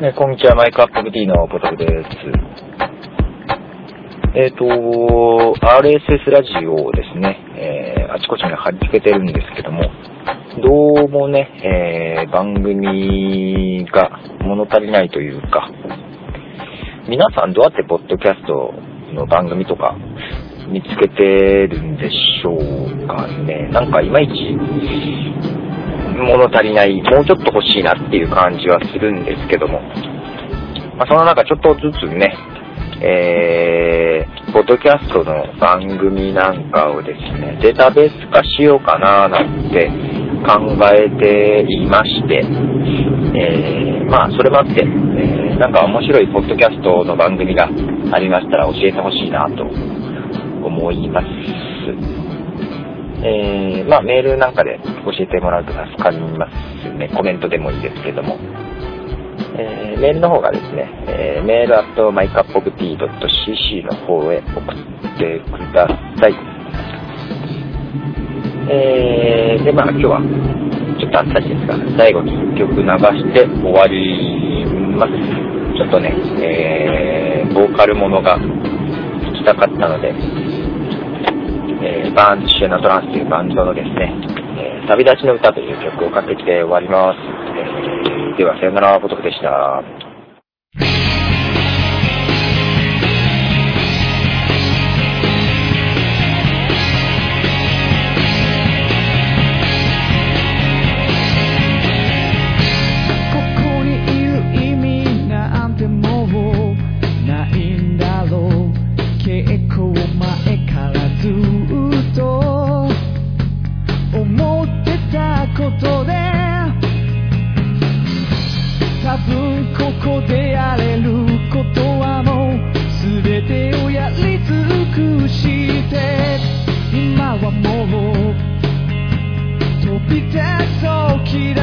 ね、こんにちは、マイクアップ MD のポトフです。えっ、と、RSS ラジオをですね、えーあちこちに貼り付けてるんですけども、どうもね、えー番組が物足りないというか、皆さんどうやってポッドキャストの番組とか見つけてるんでしょうかね。なんかいまいち物足りない、もうちょっと欲しいなっていう感じはするんですけども、まあ、その中ちょっとずつね、えー、ポッドキャストの番組なんかをですね、データベース化しようかななんて考えていまして、えー、まあそれもあって、えーなんか面白いポッドキャストの番組がありましたら教えてほしいなと思います。えー、まあメールなんかで教えてもらうと助かりますね。コメントでもいいですけども。えーメールの方がですね、えーメールアットマイカップオブティー .cc の方へ送ってください。えー、で、まあ今日はちょっとあっさりですが、最後に1曲流して終わります。ちょっとね、えー、ボーカルものが聞きたかったので、えーバーンズ・シュナ・トランスというバンドのですね、えー旅立ちの歌という曲をかけて終わります。えーでは、さよなら、ボトフでした。ここでやれることはもう全てをやり尽くして。今はもう飛び出そう嫌